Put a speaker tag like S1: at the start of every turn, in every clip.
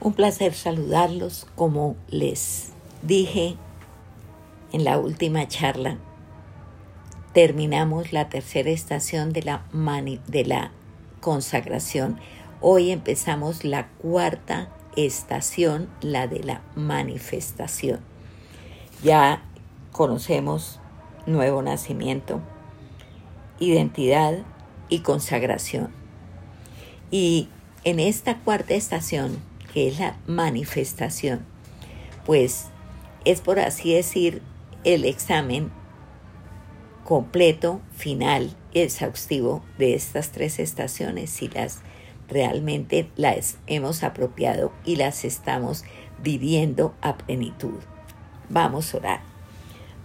S1: Un placer saludarlos. Como les dije en la última charla, terminamos la tercera estación de la, de la consagración. Hoy empezamos la cuarta estación, la de la manifestación. Ya conocemos nuevo nacimiento, identidad y consagración. Y en esta cuarta estación, que es la manifestación, pues es por así decir el examen completo, final y exhaustivo de estas tres estaciones, si las realmente las hemos apropiado y las estamos viviendo a plenitud. Vamos a orar.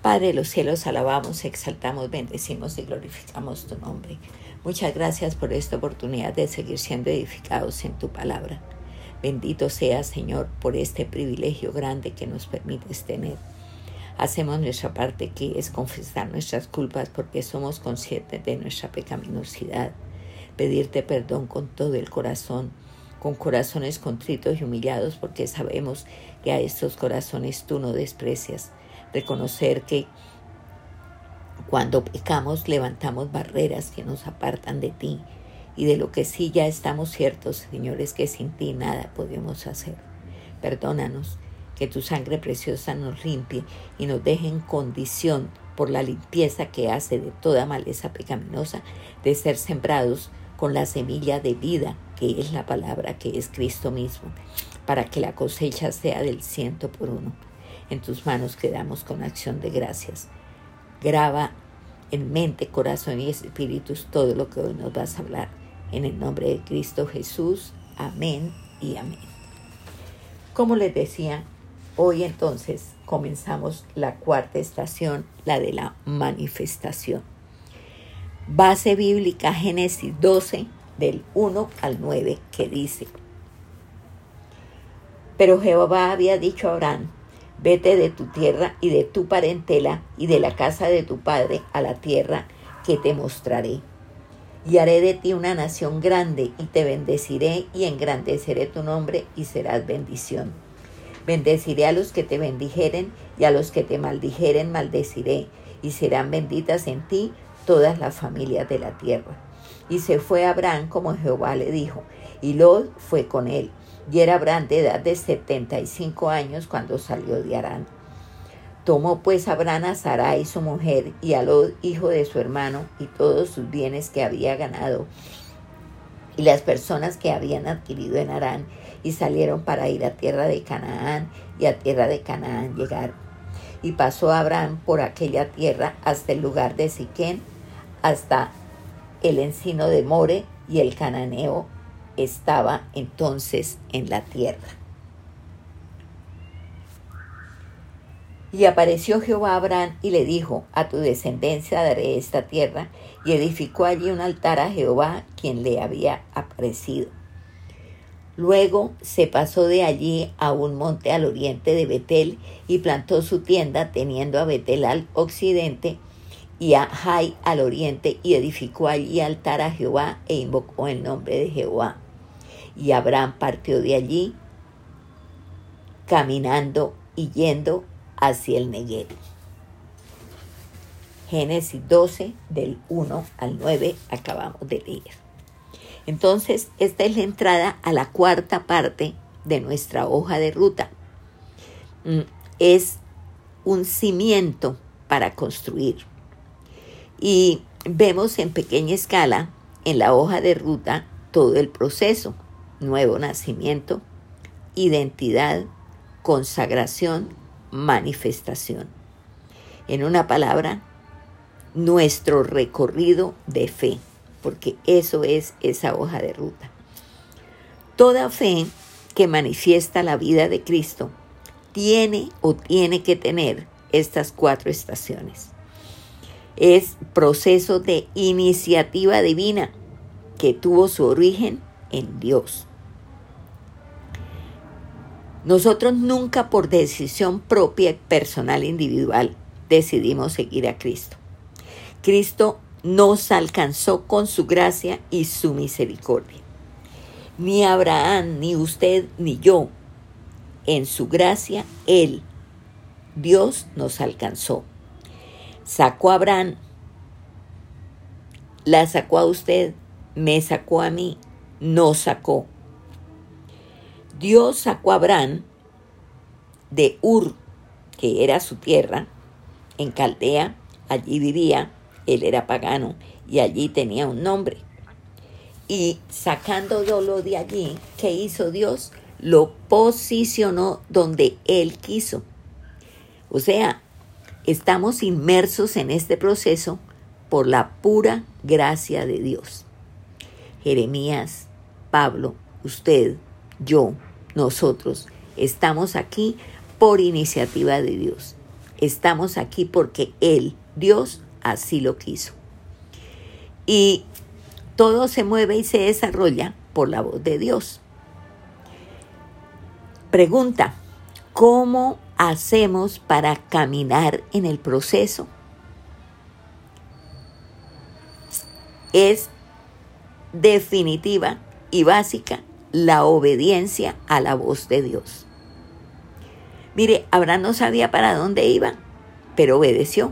S1: Padre de los cielos, alabamos, exaltamos, bendecimos y glorificamos tu nombre. Muchas gracias por esta oportunidad de seguir siendo edificados en tu palabra. Bendito sea, Señor, por este privilegio grande que nos permites tener. Hacemos nuestra parte que es confesar nuestras culpas porque somos conscientes de nuestra pecaminosidad. Pedirte perdón con todo el corazón, con corazones contritos y humillados porque sabemos que a estos corazones tú no desprecias reconocer que cuando pecamos levantamos barreras que nos apartan de ti y de lo que sí ya estamos ciertos, Señor, es que sin ti nada podemos hacer. Perdónanos, que tu sangre preciosa nos limpie y nos deje en condición por la limpieza que hace de toda maleza pecaminosa de ser sembrados con la semilla de vida que es la palabra que es Cristo mismo, para que la cosecha sea del ciento por uno. En tus manos quedamos con acción de gracias. Graba en mente, corazón y espíritus todo lo que hoy nos vas a hablar. En el nombre de Cristo Jesús. Amén y amén. Como les decía, hoy entonces comenzamos la cuarta estación, la de la manifestación. Base bíblica Génesis 12, del 1 al 9, que dice, Pero Jehová había dicho a Abraham, Vete de tu tierra y de tu parentela y de la casa de tu padre a la tierra que te mostraré. Y haré de ti una nación grande y te bendeciré y engrandeceré tu nombre y serás bendición. Bendeciré a los que te bendijeren y a los que te maldijeren maldeciré y serán benditas en ti todas las familias de la tierra. Y se fue Abraham como Jehová le dijo, y Lot fue con él y era Abraham de edad de 75 años cuando salió de Arán. Tomó pues Abraham a Sarai su mujer y a Lot hijo de su hermano y todos sus bienes que había ganado y las personas que habían adquirido en Arán y salieron para ir a tierra de Canaán y a tierra de Canaán llegaron. Y pasó Abraham por aquella tierra hasta el lugar de Siquén, hasta el encino de More y el cananeo estaba entonces en la tierra. Y apareció Jehová a Abraham y le dijo, a tu descendencia daré esta tierra, y edificó allí un altar a Jehová, quien le había aparecido. Luego se pasó de allí a un monte al oriente de Betel y plantó su tienda, teniendo a Betel al occidente y a Jai al oriente, y edificó allí altar a Jehová e invocó el nombre de Jehová. Y Abraham partió de allí caminando y yendo hacia el Negev. Génesis 12 del 1 al 9 acabamos de leer. Entonces, esta es la entrada a la cuarta parte de nuestra hoja de ruta. Mm, es un cimiento para construir. Y vemos en pequeña escala en la hoja de ruta todo el proceso nuevo nacimiento, identidad, consagración, manifestación. En una palabra, nuestro recorrido de fe, porque eso es esa hoja de ruta. Toda fe que manifiesta la vida de Cristo tiene o tiene que tener estas cuatro estaciones. Es proceso de iniciativa divina que tuvo su origen en Dios. Nosotros nunca por decisión propia, personal, individual, decidimos seguir a Cristo. Cristo nos alcanzó con su gracia y su misericordia. Ni Abraham, ni usted, ni yo. En su gracia, Él, Dios, nos alcanzó. Sacó a Abraham, la sacó a usted, me sacó a mí, nos sacó. Dios sacó a Abraham de Ur, que era su tierra, en Caldea, allí vivía, él era pagano y allí tenía un nombre. Y sacándolo de allí, ¿qué hizo Dios? Lo posicionó donde Él quiso. O sea, estamos inmersos en este proceso por la pura gracia de Dios. Jeremías, Pablo, usted, yo, nosotros, estamos aquí por iniciativa de Dios. Estamos aquí porque Él, Dios, así lo quiso. Y todo se mueve y se desarrolla por la voz de Dios. Pregunta, ¿cómo hacemos para caminar en el proceso? Es definitiva y básica la obediencia a la voz de Dios. Mire, Abraham no sabía para dónde iba, pero obedeció.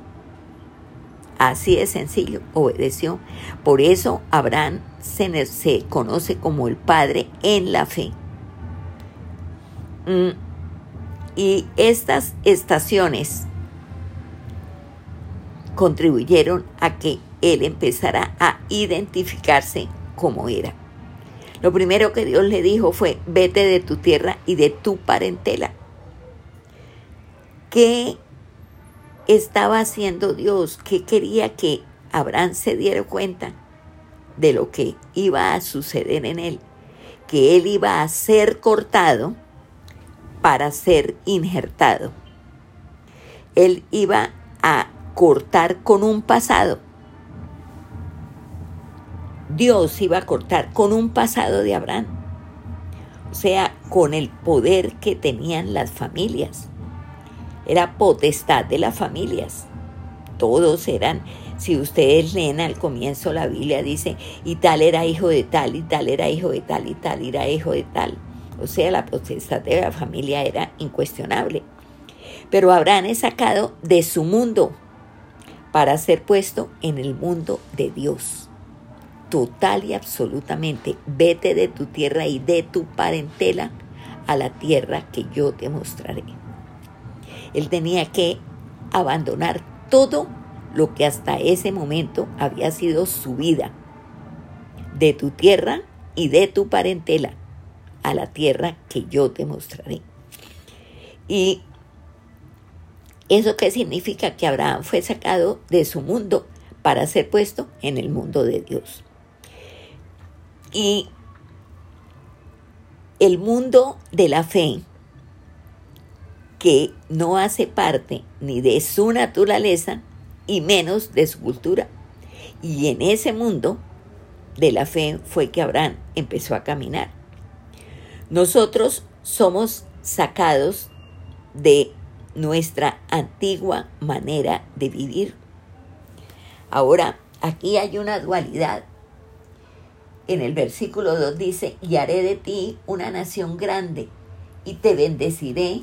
S1: Así de sencillo, obedeció. Por eso Abraham se, se conoce como el padre en la fe. Mm, y estas estaciones contribuyeron a que él empezara a identificarse como era. Lo primero que Dios le dijo fue, vete de tu tierra y de tu parentela. ¿Qué estaba haciendo Dios? ¿Qué quería que Abraham se diera cuenta de lo que iba a suceder en él? Que él iba a ser cortado para ser injertado. Él iba a cortar con un pasado Dios iba a cortar con un pasado de Abraham, o sea, con el poder que tenían las familias. Era potestad de las familias. Todos eran, si ustedes leen al comienzo la Biblia, dice, y tal era hijo de tal, y tal era hijo de tal, y tal era hijo de tal. O sea, la potestad de la familia era incuestionable. Pero Abraham es sacado de su mundo para ser puesto en el mundo de Dios total y absolutamente, vete de tu tierra y de tu parentela a la tierra que yo te mostraré. Él tenía que abandonar todo lo que hasta ese momento había sido su vida, de tu tierra y de tu parentela a la tierra que yo te mostraré. Y eso qué significa que Abraham fue sacado de su mundo para ser puesto en el mundo de Dios. Y el mundo de la fe, que no hace parte ni de su naturaleza y menos de su cultura. Y en ese mundo de la fe fue que Abraham empezó a caminar. Nosotros somos sacados de nuestra antigua manera de vivir. Ahora, aquí hay una dualidad en el versículo 2 dice, y haré de ti una nación grande, y te bendeciré,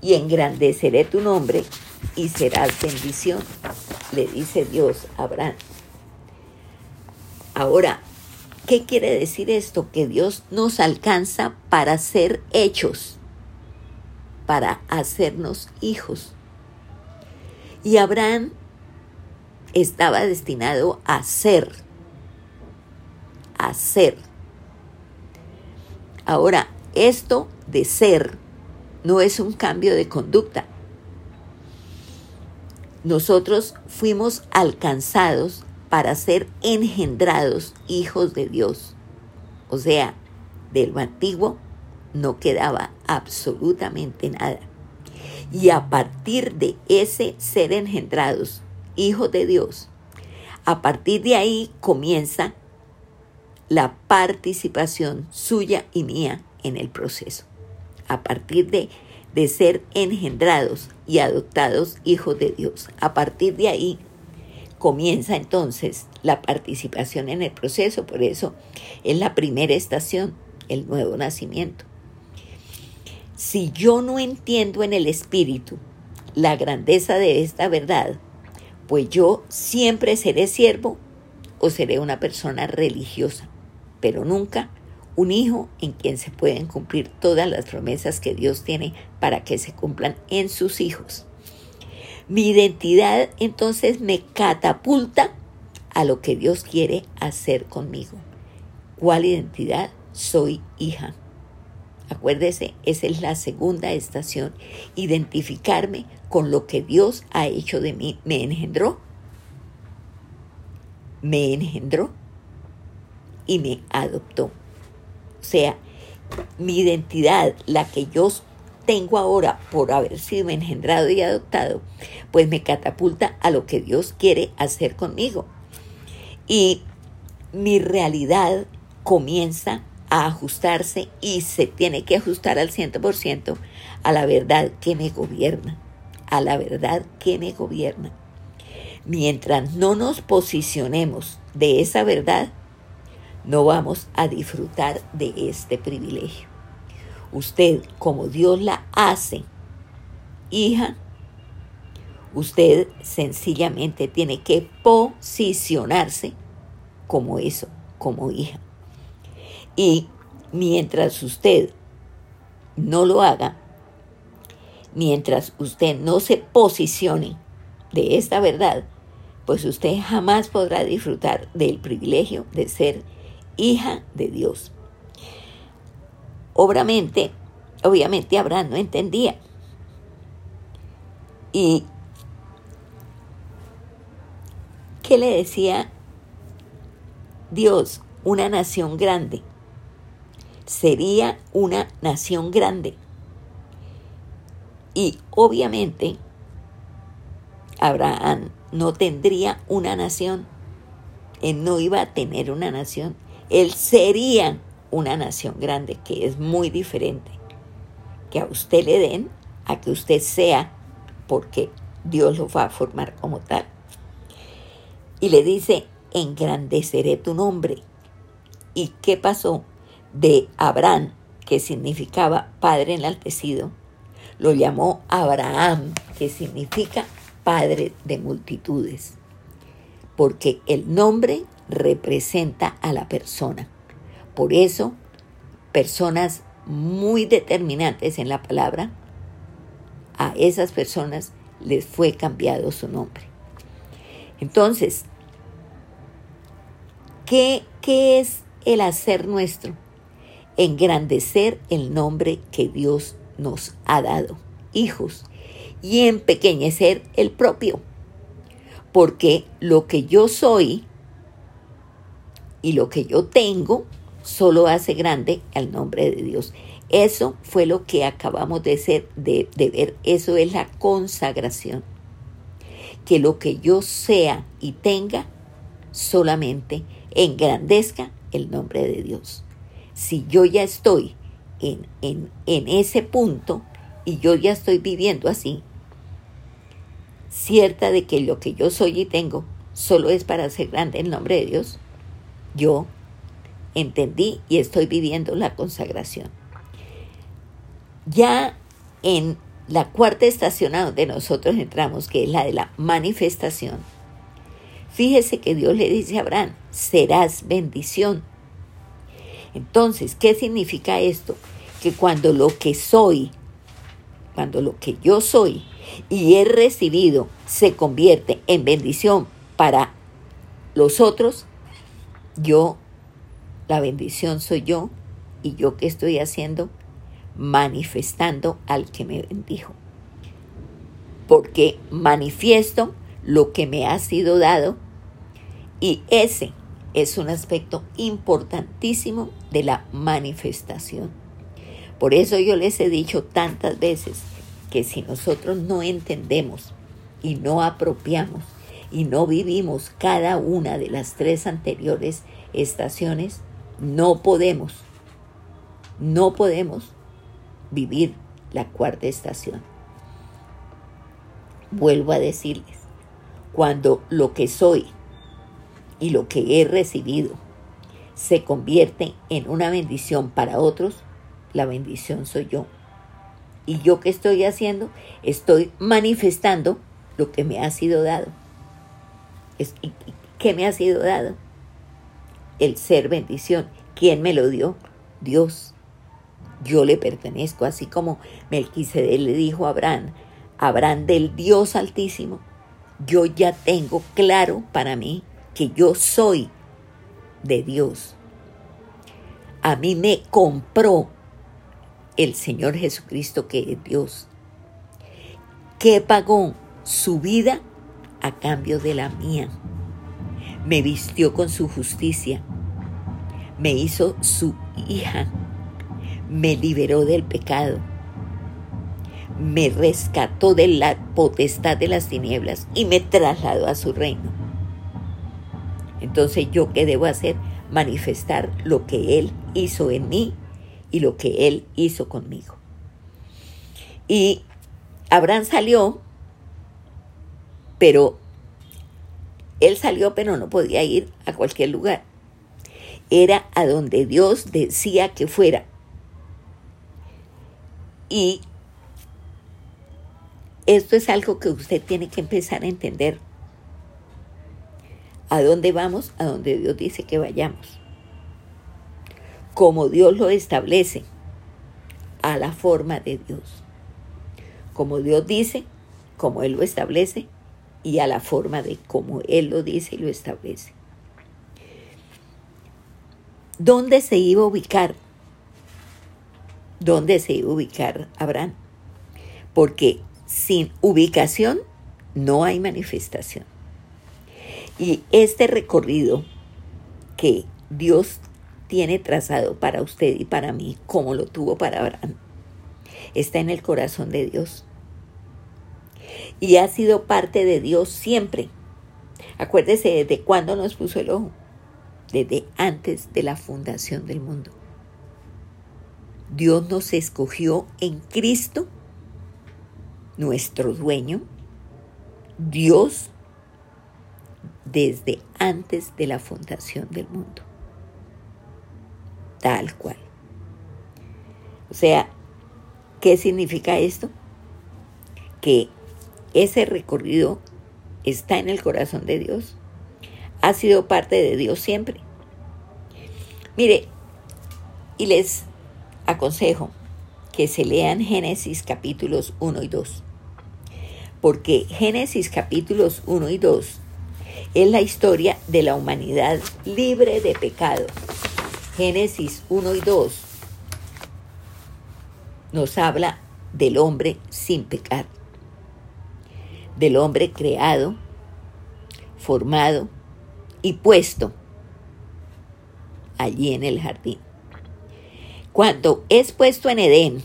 S1: y engrandeceré tu nombre, y serás bendición, le dice Dios a Abraham. Ahora, ¿qué quiere decir esto? Que Dios nos alcanza para ser hechos, para hacernos hijos. Y Abraham estaba destinado a ser ser. Ahora, esto de ser no es un cambio de conducta. Nosotros fuimos alcanzados para ser engendrados hijos de Dios. O sea, de lo antiguo no quedaba absolutamente nada. Y a partir de ese ser engendrados, hijos de Dios, a partir de ahí comienza la participación suya y mía en el proceso. A partir de, de ser engendrados y adoptados hijos de Dios, a partir de ahí comienza entonces la participación en el proceso. Por eso es la primera estación el nuevo nacimiento. Si yo no entiendo en el espíritu la grandeza de esta verdad, pues yo siempre seré siervo o seré una persona religiosa, pero nunca un hijo en quien se pueden cumplir todas las promesas que Dios tiene para que se cumplan en sus hijos. Mi identidad entonces me catapulta a lo que Dios quiere hacer conmigo. ¿Cuál identidad? Soy hija. Acuérdese, esa es la segunda estación, identificarme con lo que Dios ha hecho de mí. Me engendró, me engendró y me adoptó. O sea, mi identidad, la que yo tengo ahora por haber sido engendrado y adoptado, pues me catapulta a lo que Dios quiere hacer conmigo. Y mi realidad comienza a ajustarse y se tiene que ajustar al 100% a la verdad que me gobierna, a la verdad que me gobierna. Mientras no nos posicionemos de esa verdad, no vamos a disfrutar de este privilegio. Usted, como Dios la hace, hija, usted sencillamente tiene que posicionarse como eso, como hija. Y mientras usted no lo haga, mientras usted no se posicione de esta verdad, pues usted jamás podrá disfrutar del privilegio de ser hija de Dios. Obviamente, obviamente Abraham no entendía. Y ¿qué le decía Dios? Una nación grande. Sería una nación grande. Y obviamente Abraham no tendría una nación. Él no iba a tener una nación él sería una nación grande, que es muy diferente. Que a usted le den, a que usted sea, porque Dios lo va a formar como tal. Y le dice, engrandeceré tu nombre. ¿Y qué pasó? De Abraham, que significaba padre enaltecido, lo llamó Abraham, que significa padre de multitudes. Porque el nombre representa a la persona. Por eso, personas muy determinantes en la palabra, a esas personas les fue cambiado su nombre. Entonces, ¿qué, qué es el hacer nuestro? Engrandecer el nombre que Dios nos ha dado, hijos, y empequeñecer el propio. Porque lo que yo soy y lo que yo tengo solo hace grande al nombre de Dios. Eso fue lo que acabamos de, ser, de, de ver. Eso es la consagración. Que lo que yo sea y tenga solamente engrandezca el nombre de Dios. Si yo ya estoy en, en, en ese punto y yo ya estoy viviendo así, cierta de que lo que yo soy y tengo solo es para hacer grande el nombre de Dios, yo entendí y estoy viviendo la consagración. Ya en la cuarta estación a donde nosotros entramos, que es la de la manifestación, fíjese que Dios le dice a Abraham, serás bendición. Entonces, ¿qué significa esto? Que cuando lo que soy, cuando lo que yo soy y he recibido se convierte en bendición para los otros, yo, la bendición soy yo, y yo qué estoy haciendo, manifestando al que me bendijo. Porque manifiesto lo que me ha sido dado y ese es un aspecto importantísimo de la manifestación. Por eso yo les he dicho tantas veces que si nosotros no entendemos y no apropiamos y no vivimos cada una de las tres anteriores estaciones, no podemos, no podemos vivir la cuarta estación. Vuelvo a decirles, cuando lo que soy y lo que he recibido se convierte en una bendición para otros, la bendición soy yo. ¿Y yo qué estoy haciendo? Estoy manifestando lo que me ha sido dado. ¿Qué me ha sido dado? El ser bendición. ¿Quién me lo dio? Dios. Yo le pertenezco, así como Melquisedec le dijo a Abraham, Abraham del Dios Altísimo, yo ya tengo claro para mí que yo soy de Dios. A mí me compró el Señor Jesucristo que es Dios, que pagó su vida a cambio de la mía. Me vistió con su justicia, me hizo su hija, me liberó del pecado, me rescató de la potestad de las tinieblas y me trasladó a su reino. Entonces yo qué debo hacer? Manifestar lo que Él hizo en mí y lo que Él hizo conmigo. Y Abraham salió, pero él salió, pero no podía ir a cualquier lugar. Era a donde Dios decía que fuera. Y esto es algo que usted tiene que empezar a entender. ¿A dónde vamos? A donde Dios dice que vayamos como Dios lo establece, a la forma de Dios. Como Dios dice, como Él lo establece, y a la forma de como Él lo dice y lo establece. ¿Dónde se iba a ubicar? ¿Dónde se iba a ubicar Abraham? Porque sin ubicación no hay manifestación. Y este recorrido que Dios tiene trazado para usted y para mí, como lo tuvo para Abraham, está en el corazón de Dios. Y ha sido parte de Dios siempre. Acuérdese desde cuándo nos puso el ojo. Desde antes de la fundación del mundo. Dios nos escogió en Cristo, nuestro dueño. Dios desde antes de la fundación del mundo tal cual. O sea, ¿qué significa esto? Que ese recorrido está en el corazón de Dios, ha sido parte de Dios siempre. Mire, y les aconsejo que se lean Génesis capítulos 1 y 2, porque Génesis capítulos 1 y 2 es la historia de la humanidad libre de pecado Génesis 1 y 2 nos habla del hombre sin pecar, del hombre creado, formado y puesto allí en el jardín. Cuando es puesto en Edén,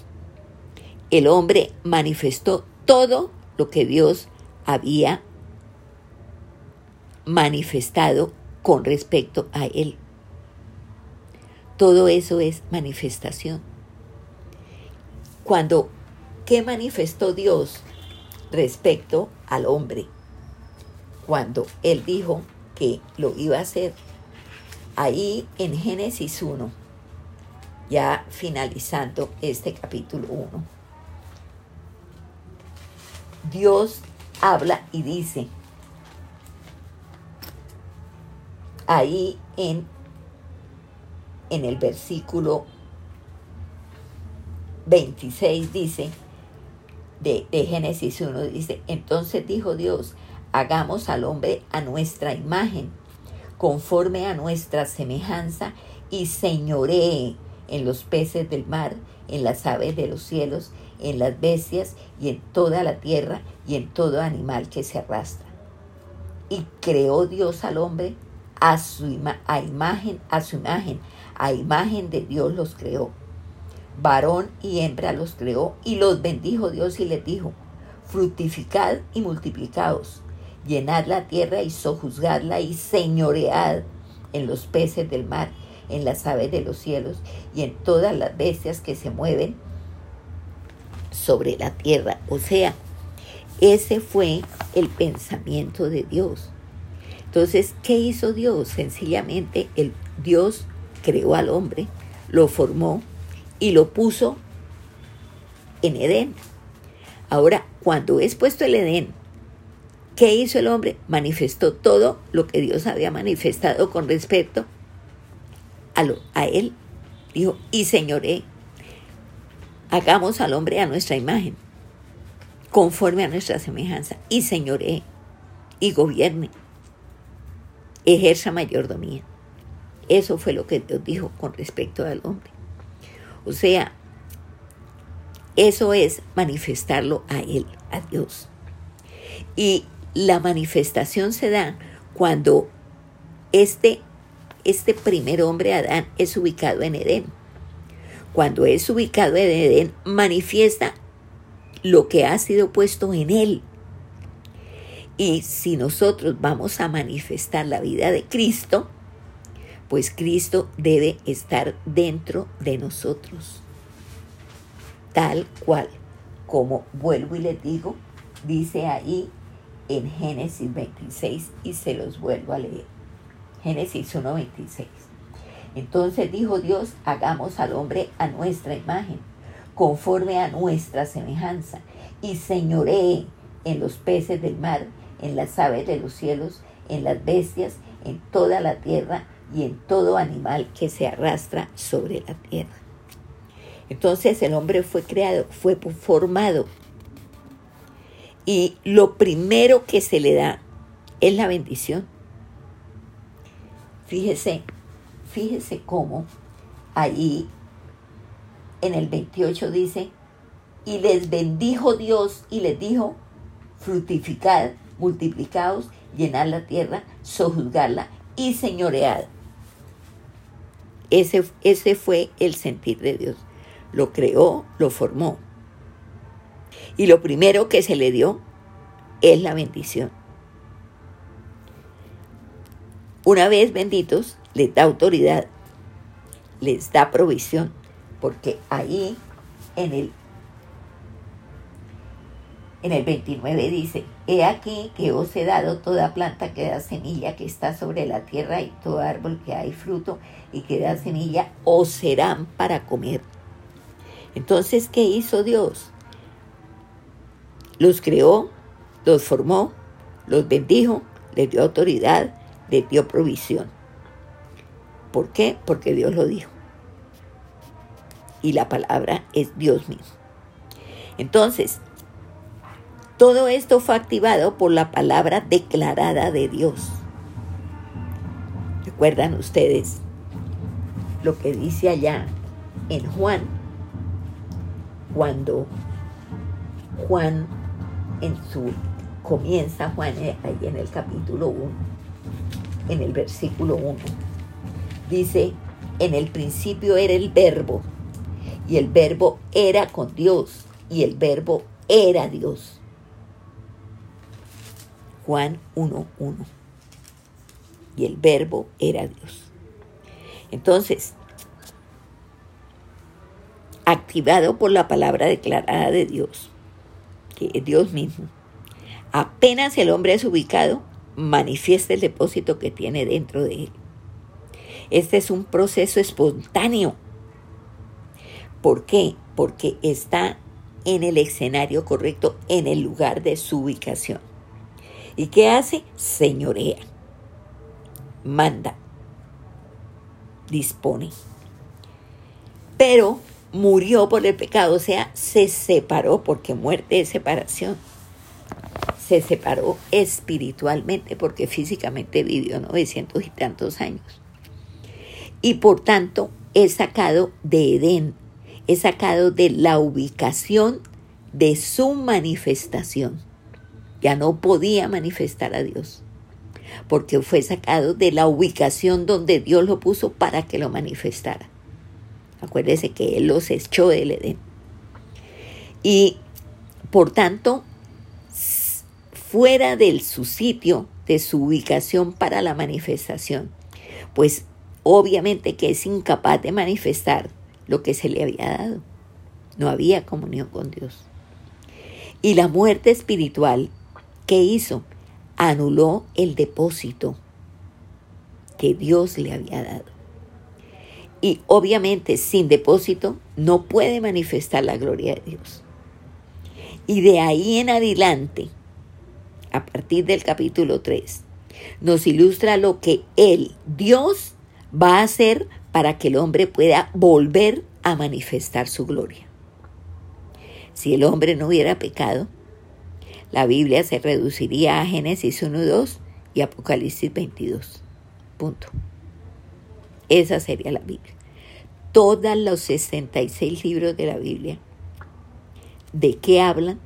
S1: el hombre manifestó todo lo que Dios había manifestado con respecto a él. Todo eso es manifestación. Cuando, ¿qué manifestó Dios respecto al hombre? Cuando Él dijo que lo iba a hacer. Ahí en Génesis 1, ya finalizando este capítulo 1, Dios habla y dice, ahí en en el versículo 26 dice, de, de, Génesis 1 dice, entonces dijo Dios, hagamos al hombre a nuestra imagen, conforme a nuestra semejanza, y señoree en los peces del mar, en las aves de los cielos, en las bestias y en toda la tierra y en todo animal que se arrastra. Y creó Dios al hombre a su imagen, a su imagen, a imagen de Dios los creó. Varón y hembra los creó y los bendijo Dios y les dijo, fructificad y multiplicaos, llenad la tierra y sojuzgadla y señoread en los peces del mar, en las aves de los cielos y en todas las bestias que se mueven sobre la tierra. O sea, ese fue el pensamiento de Dios. Entonces, ¿qué hizo Dios? Sencillamente el Dios creó al hombre, lo formó y lo puso en Edén. Ahora, cuando es puesto el Edén, ¿qué hizo el hombre? Manifestó todo lo que Dios había manifestado con respecto a, lo, a él. Dijo, y señoré, hagamos al hombre a nuestra imagen, conforme a nuestra semejanza, y señoré, y gobierne, ejerza mayordomía. Eso fue lo que Dios dijo con respecto al hombre. O sea, eso es manifestarlo a Él, a Dios. Y la manifestación se da cuando este, este primer hombre, Adán, es ubicado en Edén. Cuando es ubicado en Edén, manifiesta lo que ha sido puesto en él. Y si nosotros vamos a manifestar la vida de Cristo, pues Cristo debe estar dentro de nosotros tal cual, como vuelvo y les digo, dice ahí en Génesis 26 y se los vuelvo a leer. Génesis 1.26. Entonces dijo Dios, hagamos al hombre a nuestra imagen, conforme a nuestra semejanza, y señoree en los peces del mar, en las aves de los cielos, en las bestias, en toda la tierra y en todo animal que se arrastra sobre la tierra. Entonces el hombre fue creado, fue formado. Y lo primero que se le da es la bendición. Fíjese, fíjese cómo ahí en el 28 dice, y les bendijo Dios y les dijo, frutificad, multiplicaos, llenad la tierra, sojuzgarla y señoread. Ese, ese fue el sentir de Dios lo creó, lo formó. Y lo primero que se le dio es la bendición. Una vez benditos, les da autoridad, les da provisión, porque ahí en el, en el 29 dice, he aquí que os he dado toda planta que da semilla que está sobre la tierra y todo árbol que hay fruto y que da semilla, os serán para comer. Entonces, ¿qué hizo Dios? Los creó, los formó, los bendijo, les dio autoridad, les dio provisión. ¿Por qué? Porque Dios lo dijo. Y la palabra es Dios mismo. Entonces, todo esto fue activado por la palabra declarada de Dios. ¿Recuerdan ustedes lo que dice allá en Juan cuando Juan en su comienza Juan eh, ahí en el capítulo 1, en el versículo 1. Dice, en el principio era el verbo, y el verbo era con Dios, y el verbo era Dios. Juan 1.1. Y el verbo era Dios. Entonces, activado por la palabra declarada de Dios, que es Dios mismo. Apenas el hombre es ubicado, manifiesta el depósito que tiene dentro de él. Este es un proceso espontáneo. ¿Por qué? Porque está en el escenario correcto, en el lugar de su ubicación. ¿Y qué hace? Señorea, manda, dispone. Pero murió por el pecado, o sea, se separó, porque muerte es separación. Se separó espiritualmente porque físicamente vivió 900 y tantos años. Y por tanto es sacado de Edén, es sacado de la ubicación de su manifestación. Ya no podía manifestar a Dios, porque fue sacado de la ubicación donde Dios lo puso para que lo manifestara. Acuérdese que Él los echó del Edén. Y por tanto, fuera de su sitio, de su ubicación para la manifestación, pues obviamente que es incapaz de manifestar lo que se le había dado. No había comunión con Dios. Y la muerte espiritual, ¿qué hizo? Anuló el depósito que Dios le había dado. y obviamente sin depósito no puede manifestar la gloria de Dios. Y de ahí en adelante, a partir del capítulo 3, nos ilustra lo que Él, Dios, va a hacer para que el hombre pueda volver a manifestar su gloria. Si el hombre no hubiera pecado, la Biblia se reduciría a Génesis 1.2 y Apocalipsis 22. Punto. Esa sería la Biblia. Todos los 66 libros de la Biblia, ¿de qué hablan?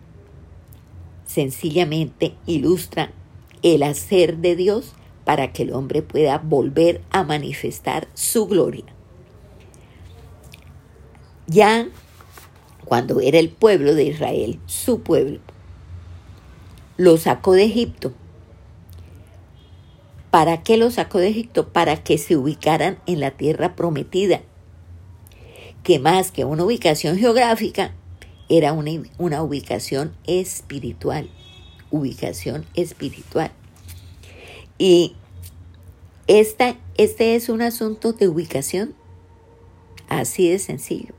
S1: Sencillamente ilustran el hacer de Dios para que el hombre pueda volver a manifestar su gloria. Ya cuando era el pueblo de Israel, su pueblo, lo sacó de Egipto. ¿Para qué lo sacó de Egipto? Para que se ubicaran en la tierra prometida, que más que una ubicación geográfica, era una, una ubicación espiritual, ubicación espiritual. Y esta, este es un asunto de ubicación, así de sencillo.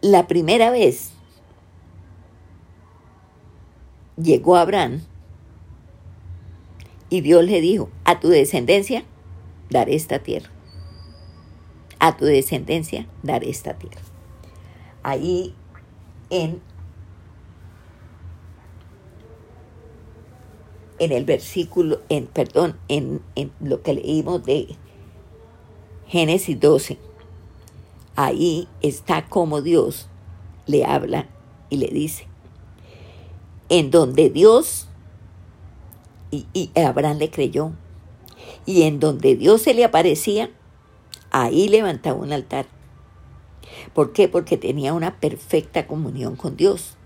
S1: La primera vez llegó Abraham y Dios le dijo, a tu descendencia daré esta tierra. A tu descendencia daré esta tierra. Ahí en, en el versículo, en, perdón, en, en lo que leímos de Génesis 12 ahí está como Dios le habla y le dice, en donde Dios, y, Abraham le creyó, y en donde Dios se le aparecía, ahí levantaba un altar. ¿Por qué? Porque tenía una perfecta comunión con Dios.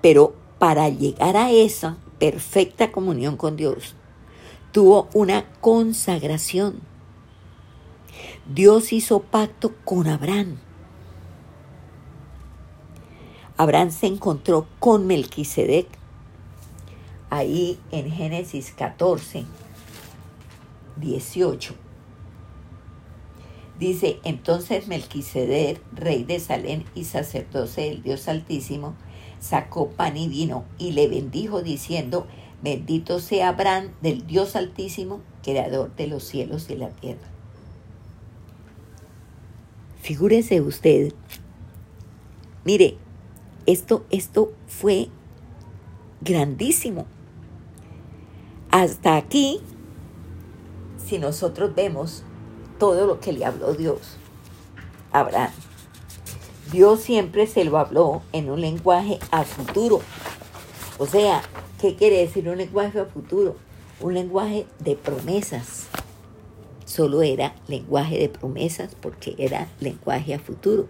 S1: Pero para llegar a esa perfecta comunión con Dios, tuvo una consagración Dios hizo pacto con Abraham. Abraham se encontró con Melquisedec. Ahí en Génesis 14, 18. Dice, entonces Melquisedec, rey de Salem y sacerdote del Dios Altísimo, sacó pan y vino y le bendijo diciendo, bendito sea Abraham del Dios Altísimo, creador de los cielos y la tierra. Figúrese usted, mire, esto, esto fue grandísimo. Hasta aquí, si nosotros vemos todo lo que le habló Dios Abraham, Dios siempre se lo habló en un lenguaje a futuro. O sea, ¿qué quiere decir un lenguaje a futuro? Un lenguaje de promesas solo era lenguaje de promesas porque era lenguaje a futuro.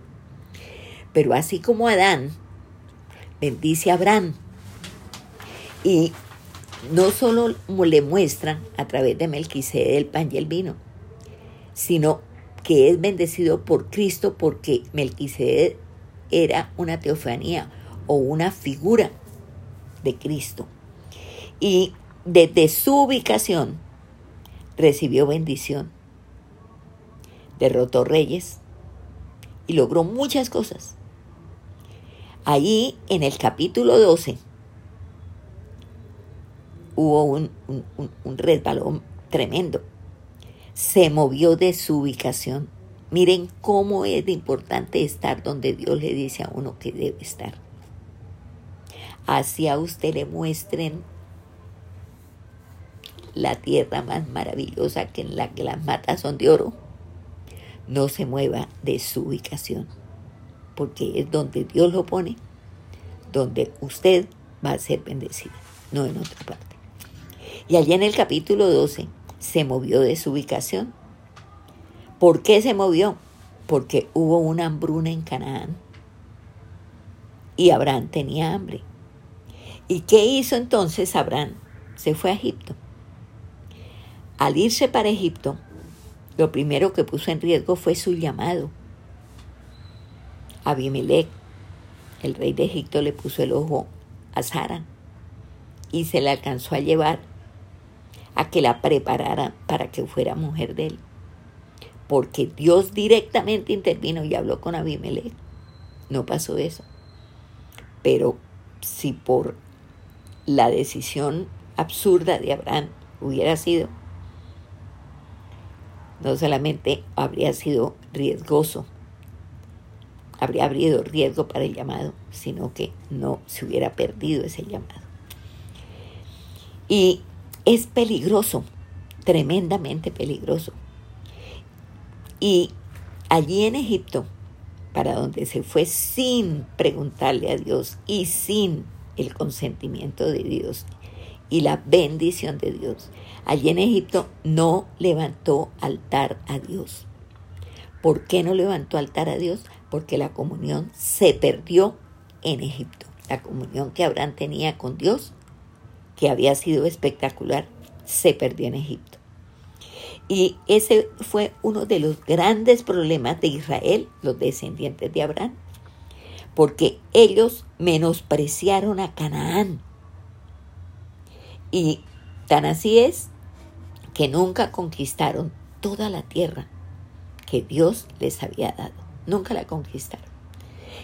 S1: Pero así como Adán bendice a Abraham y no solo le muestran a través de Melquisede el pan y el vino, sino que es bendecido por Cristo porque Melquisede era una teofanía o una figura de Cristo. Y desde su ubicación recibió bendición derrotó reyes y logró muchas cosas. Allí en el capítulo 12 hubo un, resbalón tremendo. Se movió de su ubicación. Miren cómo es importante estar donde Dios le dice a uno que debe estar. Así a usted le muestren la tierra más maravillosa que en la que las matas son de oro no se mueva de su ubicación, porque es donde Dios lo pone, donde usted va a ser bendecida, no en otra parte. Y allí en el capítulo 12 se movió de su ubicación. ¿Por qué se movió? Porque hubo una hambruna en Canaán y Abraham tenía hambre. ¿Y qué hizo entonces Abraham? Se fue a Egipto. Al irse para Egipto, lo primero que puso en riesgo fue su llamado. Abimelech, el rey de Egipto, le puso el ojo a Sara y se la alcanzó a llevar a que la preparara para que fuera mujer de él. Porque Dios directamente intervino y habló con Abimelech. No pasó eso. Pero si por la decisión absurda de Abraham hubiera sido, no solamente habría sido riesgoso, habría habido riesgo para el llamado, sino que no se hubiera perdido ese llamado. Y es peligroso, tremendamente peligroso. Y allí en Egipto, para donde se fue sin preguntarle a Dios y sin el consentimiento de Dios y la bendición de Dios, allí en Egipto no levantó altar a Dios. ¿Por qué no levantó altar a Dios? Porque la comunión se perdió en Egipto. La comunión que Abraham tenía con Dios que había sido espectacular, se perdió en Egipto. Y ese fue uno de los grandes problemas de Israel, los descendientes de Abraham, porque ellos menospreciaron a Canaán. Y tan así es que nunca conquistaron toda la tierra que Dios les había dado. Nunca la conquistaron.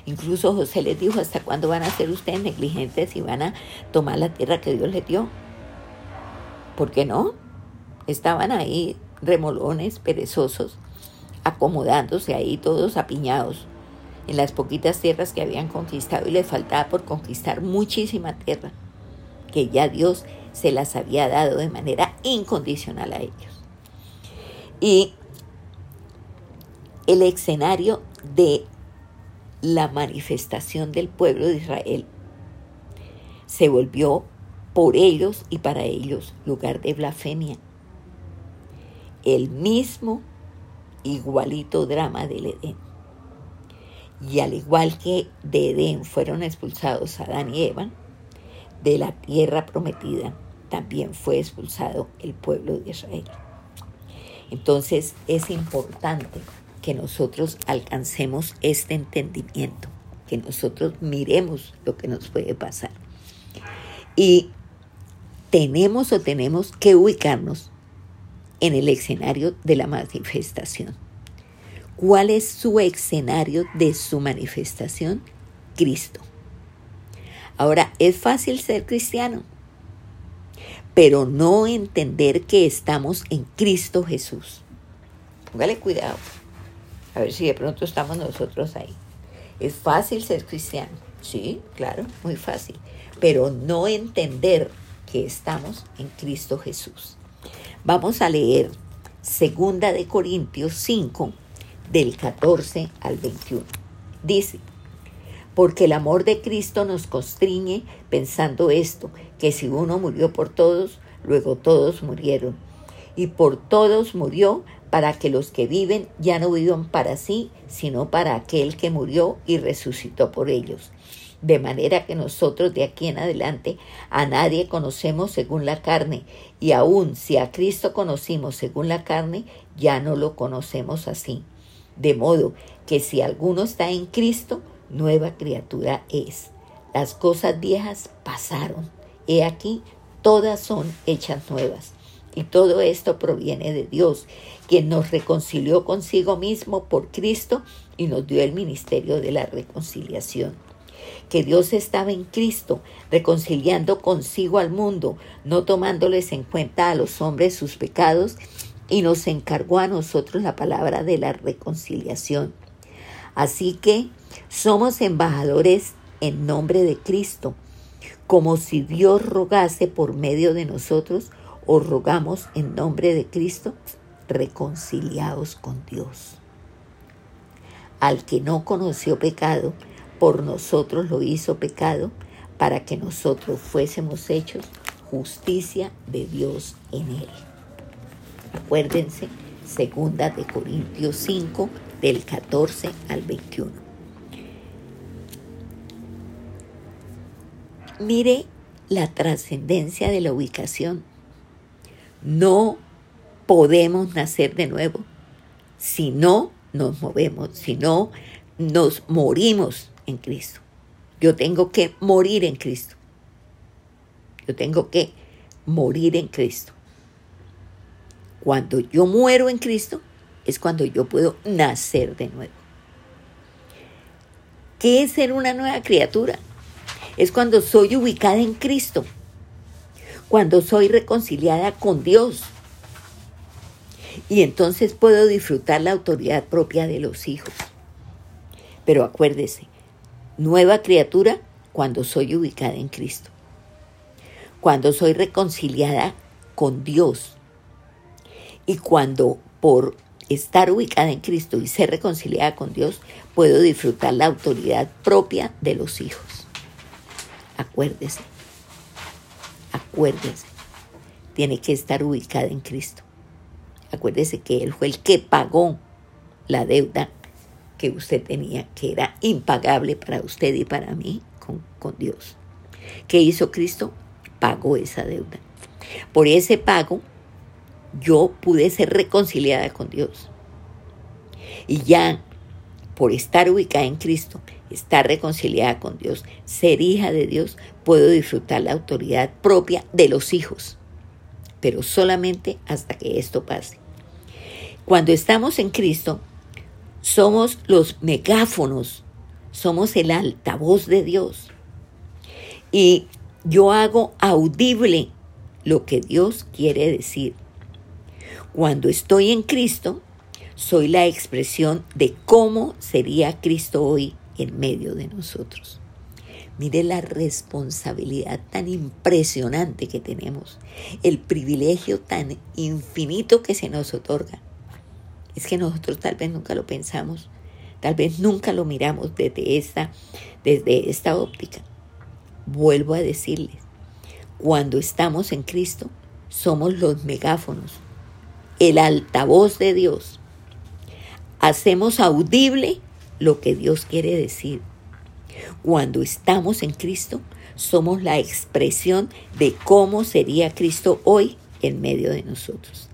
S1: Incluso José les dijo, ¿hasta cuándo van a ser ustedes negligentes y van a tomar la tierra que Dios les dio? ¿Por qué no? Estaban ahí remolones, perezosos, acomodándose ahí todos apiñados en las poquitas tierras que habían conquistado y les faltaba por conquistar muchísima tierra que ya Dios se las había dado de manera incondicional a ellos. Y el escenario de la manifestación del pueblo de Israel se volvió por ellos y para ellos lugar de blasfemia. El mismo igualito drama del Edén. Y al igual que de Edén fueron expulsados Adán y Eva, de la tierra prometida también fue expulsado el pueblo de Israel. Entonces es importante que nosotros alcancemos este entendimiento, que nosotros miremos lo que nos puede pasar. Y tenemos o tenemos que ubicarnos en el escenario de la manifestación. ¿Cuál es su escenario de su manifestación? Cristo. Ahora, es fácil ser cristiano, pero no entender que estamos en Cristo Jesús. Póngale cuidado. A ver si de pronto estamos nosotros ahí. Es fácil ser cristiano, sí, claro, muy fácil, pero no entender que estamos en Cristo Jesús. Vamos a leer Segunda de Corintios 5 del 14 al 21. Dice, porque el amor de Cristo nos constriñe pensando esto, que si uno murió por todos, luego todos murieron. Y por todos murió para que los que viven ya no vivan para sí, sino para aquel que murió y resucitó por ellos. De manera que nosotros de aquí en adelante a nadie conocemos según la carne, y aun si a Cristo conocimos según la carne, ya no lo conocemos así. De modo que si alguno está en Cristo, nueva criatura es. Las cosas viejas pasaron. He aquí, todas son hechas nuevas. Y todo esto proviene de Dios, quien nos reconcilió consigo mismo por Cristo y nos dio el ministerio de la reconciliación. Que Dios estaba en Cristo, reconciliando consigo al mundo, no tomándoles en cuenta a los hombres sus pecados, y nos encargó a nosotros la palabra de la reconciliación. Así que somos embajadores en nombre de Cristo, como si Dios rogase por medio de nosotros os rogamos en nombre de Cristo, reconciliados con Dios. Al que no conoció pecado, por nosotros lo hizo pecado, para que nosotros fuésemos hechos justicia de Dios en él. Acuérdense, segunda de Corintios 5, del 14 al 21. Mire la trascendencia de la ubicación no podemos nacer de nuevo si no nos movemos, si no nos morimos en Cristo. Yo tengo que morir en Cristo. Yo tengo que morir en Cristo. Cuando yo muero en Cristo es cuando yo puedo nacer de nuevo. ¿Qué es ser una nueva criatura? Es cuando soy ubicada en Cristo, cuando soy reconciliada con Dios. Y entonces puedo disfrutar la autoridad propia de los hijos. Pero acuérdese, nueva criatura cuando soy ubicada en Cristo. Cuando soy reconciliada con Dios. Y cuando por estar ubicada en Cristo y ser reconciliada con Dios, puedo disfrutar la autoridad propia de los hijos. Acuérdese, acuérdese, tiene que estar ubicada en Cristo. Acuérdese que Él fue el que pagó la deuda que usted tenía, que era impagable para usted y para mí con, con Dios. ¿Qué hizo Cristo? Pagó esa deuda. Por ese pago yo pude ser reconciliada con Dios. Y ya por estar ubicada en Cristo, estar reconciliada con Dios, ser hija de Dios, puedo disfrutar la autoridad propia de los hijos, pero solamente hasta que esto pase. Cuando estamos en Cristo, somos los megáfonos, somos el altavoz de Dios. Y yo hago audible lo que Dios quiere decir. Cuando estoy en Cristo, soy la expresión de cómo sería Cristo hoy en medio de nosotros. Mire la responsabilidad tan impresionante que tenemos, el privilegio tan infinito que se nos otorga. Es que nosotros tal vez nunca lo pensamos, tal vez nunca lo miramos desde esta, desde esta óptica. Vuelvo a decirles, cuando estamos en Cristo, somos los megáfonos, el altavoz de Dios. Hacemos audible lo que Dios quiere decir. Cuando estamos en Cristo, somos la expresión de cómo sería Cristo hoy en medio de nosotros.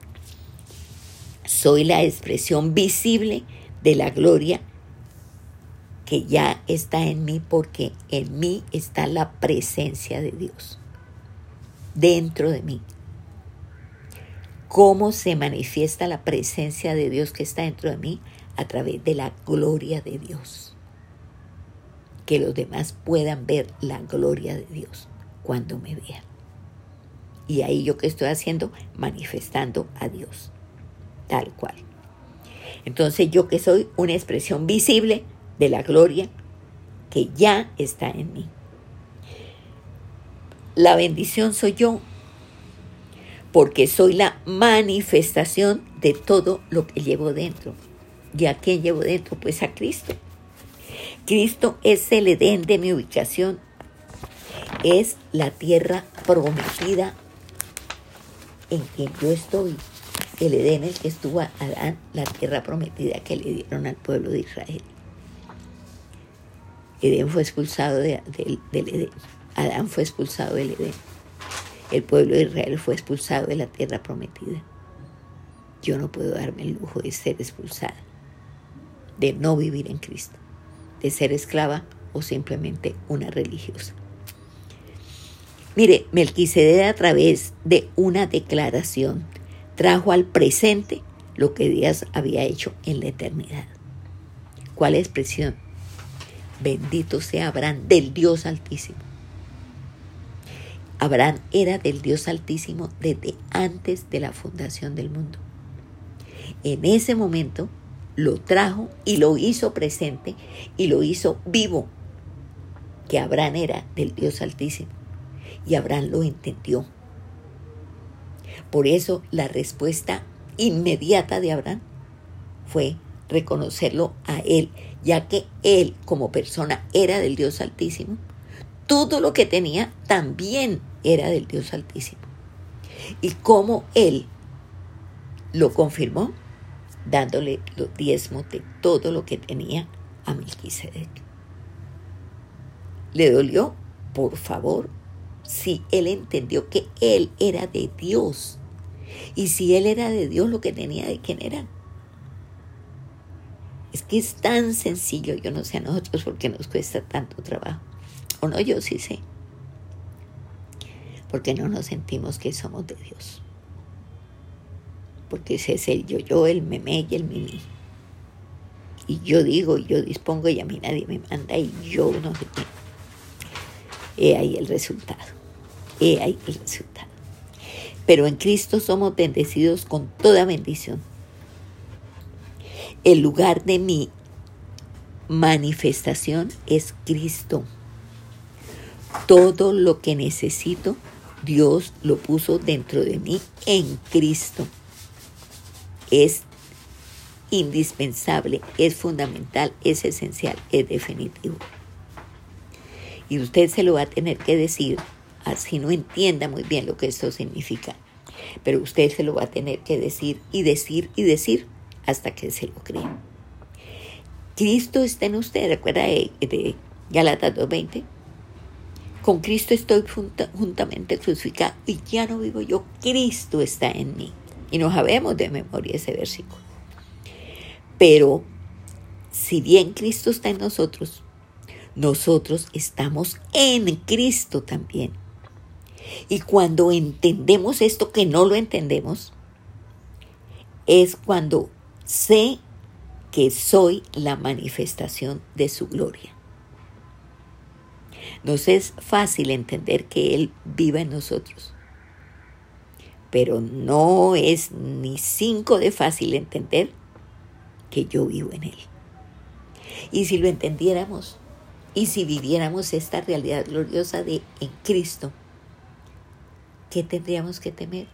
S1: Soy la expresión visible de la gloria que ya está en mí porque en mí está la presencia de Dios. Dentro de mí cómo se manifiesta la presencia de Dios que está dentro de mí a través de la gloria de Dios. Que los demás puedan ver la gloria de Dios cuando me vean. Y ahí yo que estoy haciendo, manifestando a Dios, tal cual. Entonces yo que soy una expresión visible de la gloria que ya está en mí. La bendición soy yo porque soy la manifestación de todo lo que llevo dentro. ¿Y a quién llevo dentro? Pues a Cristo. Cristo es el Edén de mi ubicación. Es la tierra prometida en que yo estoy. El Edén, el que estuvo a Adán, la tierra prometida que le dieron al pueblo de Israel. Edén fue expulsado del Edén. Adán fue expulsado del Edén el pueblo de Israel fue expulsado de la tierra prometida. Yo no puedo darme el lujo de ser expulsada, de no vivir en Cristo, de ser esclava o simplemente una religiosa. Mire, Melquisedec a través de una declaración trajo al presente lo que Dios había hecho en la eternidad. ¿Cuál expresión? Bendito sea Abraham del Dios Altísimo Abraham era del Dios Altísimo desde antes de la fundación del mundo. En ese momento lo trajo y lo hizo presente y lo hizo vivo, que Abraham era del Dios Altísimo. Y Abraham lo entendió. Por eso la respuesta inmediata de Abraham fue reconocerlo a él, ya que él como persona era del Dios Altísimo todo lo que tenía también era del Dios Altísimo. Y cómo Él lo confirmó, dándole los diezmos de todo lo que tenía a Melquisedec. ¿Le dolió? Por favor, si Él entendió que Él era de Dios. Y si Él era de Dios, lo que tenía de quién era. Es que es tan sencillo, yo no sé a nosotros por qué nos cuesta tanto trabajo. O no, yo sí sé. Porque no nos sentimos que somos de Dios. Porque ese es el yo-yo, el meme y el mimi. Y yo digo, yo dispongo, y a mí nadie me manda, y yo no sé qué. He ahí el resultado. He ahí el resultado. Pero en Cristo somos bendecidos con toda bendición. El lugar de mi manifestación es Cristo. Todo lo que necesito, Dios lo puso dentro de mí en Cristo. Es indispensable, es fundamental, es esencial, es definitivo. Y usted se lo va a tener que decir, así no entienda muy bien lo que esto significa. Pero usted se lo va a tener que decir y decir y decir hasta que se lo crea. Cristo está en usted, recuerda de, de Galatas 2.20. Con Cristo estoy juntamente crucificado y ya no vivo yo, Cristo está en mí. Y no sabemos de memoria ese versículo. Pero si bien Cristo está en nosotros, nosotros estamos en Cristo también. Y cuando entendemos esto que no lo entendemos, es cuando sé que soy la manifestación de su gloria. Nos es fácil entender que Él viva en nosotros, pero no es ni cinco de fácil entender que yo vivo en Él. Y si lo entendiéramos y si viviéramos esta realidad gloriosa de en Cristo, ¿qué tendríamos que temer?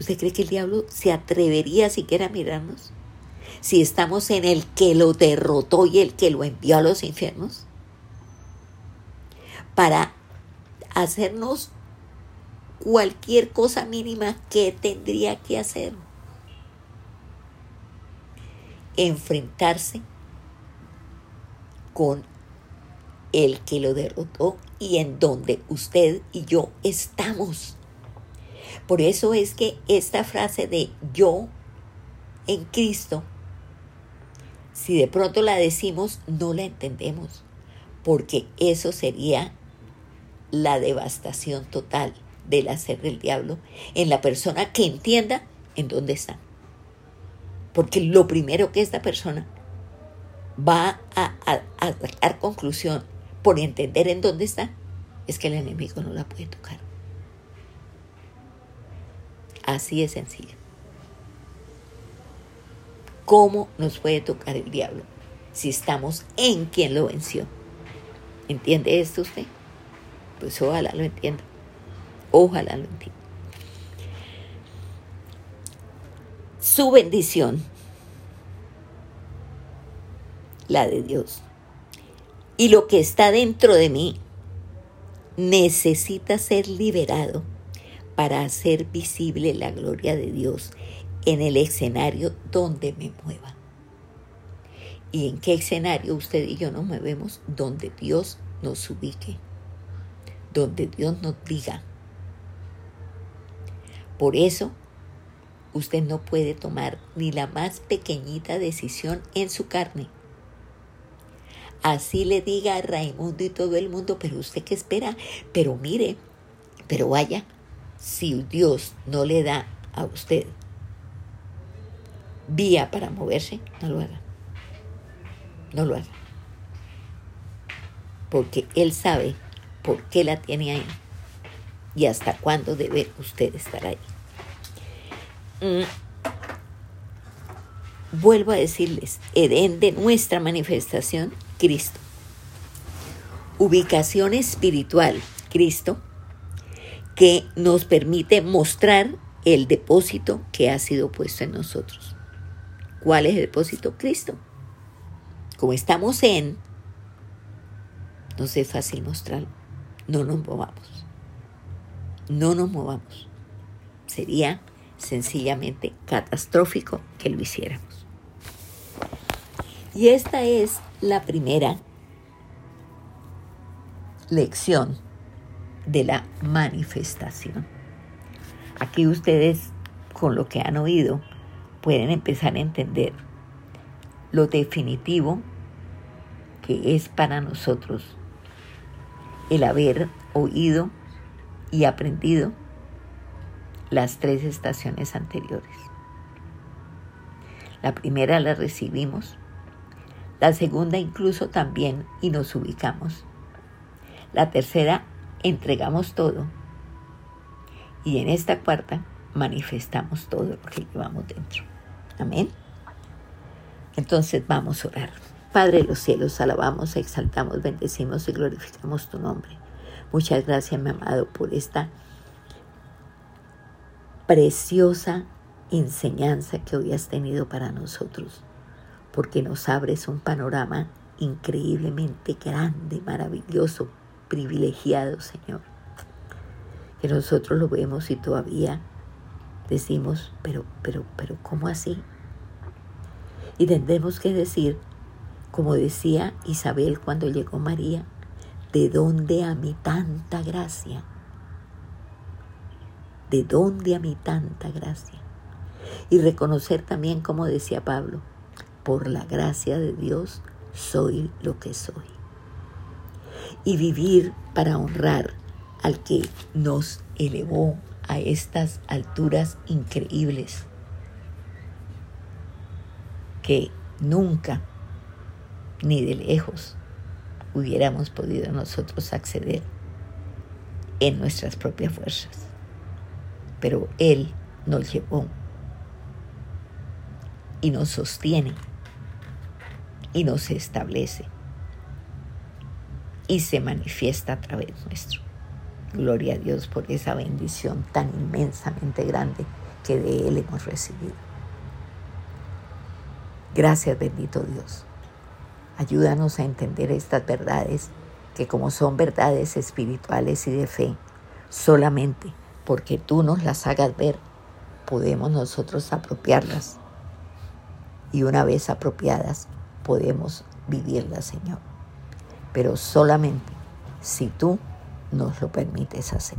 S1: ¿Usted cree que el diablo se atrevería siquiera a mirarnos? Si estamos en el que lo derrotó y el que lo envió a los infiernos. Para hacernos cualquier cosa mínima que tendría que hacer. Enfrentarse con el que lo derrotó y en donde usted y yo estamos. Por eso es que esta frase de yo en Cristo, si de pronto la decimos, no la entendemos, porque eso sería la devastación total del hacer del diablo en la persona que entienda en dónde está. Porque lo primero que esta persona va a, a, sacar conclusión por entender en dónde está es que el enemigo no la puede tocar. Así es sencillo. ¿Cómo nos puede tocar el diablo si estamos en quien lo venció? ¿Entiende esto usted? Pues ojalá lo entienda. Ojalá lo entienda. Su bendición, la de Dios, y lo que está dentro de mí necesita ser liberado para hacer visible la gloria de Dios en el escenario donde me mueva. ¿Y en qué escenario usted y yo nos movemos? Donde Dios nos ubique, donde Dios nos diga. Por eso, usted no puede tomar ni la más pequeñita decisión en su carne. Así le diga a Raimundo y todo el mundo, pero usted qué espera, pero mire, pero vaya, si Dios no le da a usted vía para moverse, no lo haga. No lo haga. Porque Él sabe por qué la tiene ahí y hasta cuándo debe usted estar ahí. Mm. Vuelvo a decirles, Edén de nuestra manifestación, Cristo. Ubicación espiritual, Cristo que nos permite mostrar el depósito que ha sido puesto en nosotros. ¿Cuál es el depósito? Cristo. Como estamos en, no es fácil mostrarlo. No nos movamos. No nos movamos. Sería sencillamente catastrófico que lo hiciéramos. Y esta es la primera lección de la manifestación. Aquí ustedes, con lo que han oído, pueden empezar a entender lo definitivo que es para nosotros el haber oído y aprendido las tres estaciones anteriores. La primera la recibimos, la segunda incluso también y nos ubicamos. La tercera entregamos todo y en esta cuarta manifestamos todo lo que llevamos dentro. Amén. Entonces vamos a orar. Padre de los cielos, alabamos, exaltamos, bendecimos y glorificamos tu nombre. Muchas gracias, mi amado, por esta preciosa enseñanza que hoy has tenido para nosotros, porque nos abres un panorama increíblemente grande, maravilloso, privilegiado, Señor. Que nosotros lo vemos y todavía decimos, pero, pero, pero, ¿cómo así? Y tendremos que decir, como decía Isabel cuando llegó María, ¿de dónde a mí tanta gracia? ¿De dónde a mí tanta gracia? Y reconocer también, como decía Pablo, por la gracia de Dios soy lo que soy. Y vivir para honrar al que nos elevó a estas alturas increíbles que nunca ni de lejos hubiéramos podido nosotros acceder en nuestras propias fuerzas. Pero Él nos llevó y nos sostiene y nos establece y se manifiesta a través nuestro. Gloria a Dios por esa bendición tan inmensamente grande que de Él hemos recibido. Gracias bendito Dios. Ayúdanos a entender estas verdades que como son verdades espirituales y de fe, solamente porque tú nos las hagas ver, podemos nosotros apropiarlas. Y una vez apropiadas, podemos vivirlas, Señor. Pero solamente si tú nos lo permites hacer.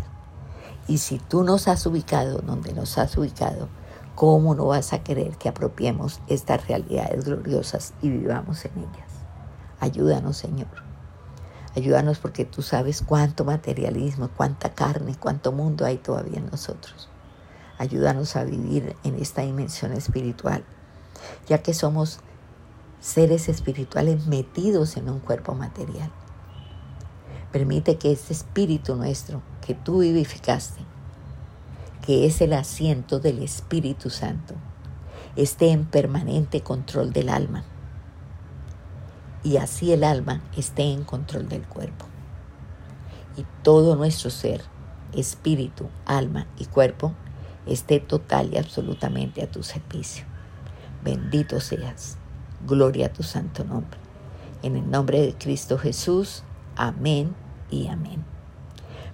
S1: Y si tú nos has ubicado donde nos has ubicado, ¿cómo no vas a querer que apropiemos estas realidades gloriosas y vivamos en ellas? Ayúdanos, Señor. Ayúdanos porque tú sabes cuánto materialismo, cuánta carne, cuánto mundo hay todavía en nosotros. Ayúdanos a vivir en esta dimensión espiritual, ya que somos seres espirituales metidos en un cuerpo material. Permite que este espíritu nuestro que tú vivificaste, que es el asiento del Espíritu Santo, esté en permanente control del alma y así el alma esté en control del cuerpo. Y todo nuestro ser, espíritu, alma y cuerpo, esté total y absolutamente a tu servicio. Bendito seas. Gloria a tu santo nombre. En el nombre de Cristo Jesús. Amén y amén.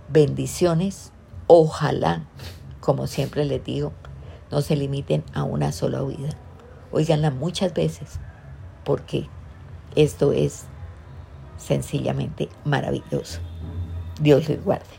S1: Bendiciones. Ojalá, como siempre les digo, no se limiten a una sola vida. Óiganla muchas veces, porque esto es sencillamente maravilloso. Dios les guarde.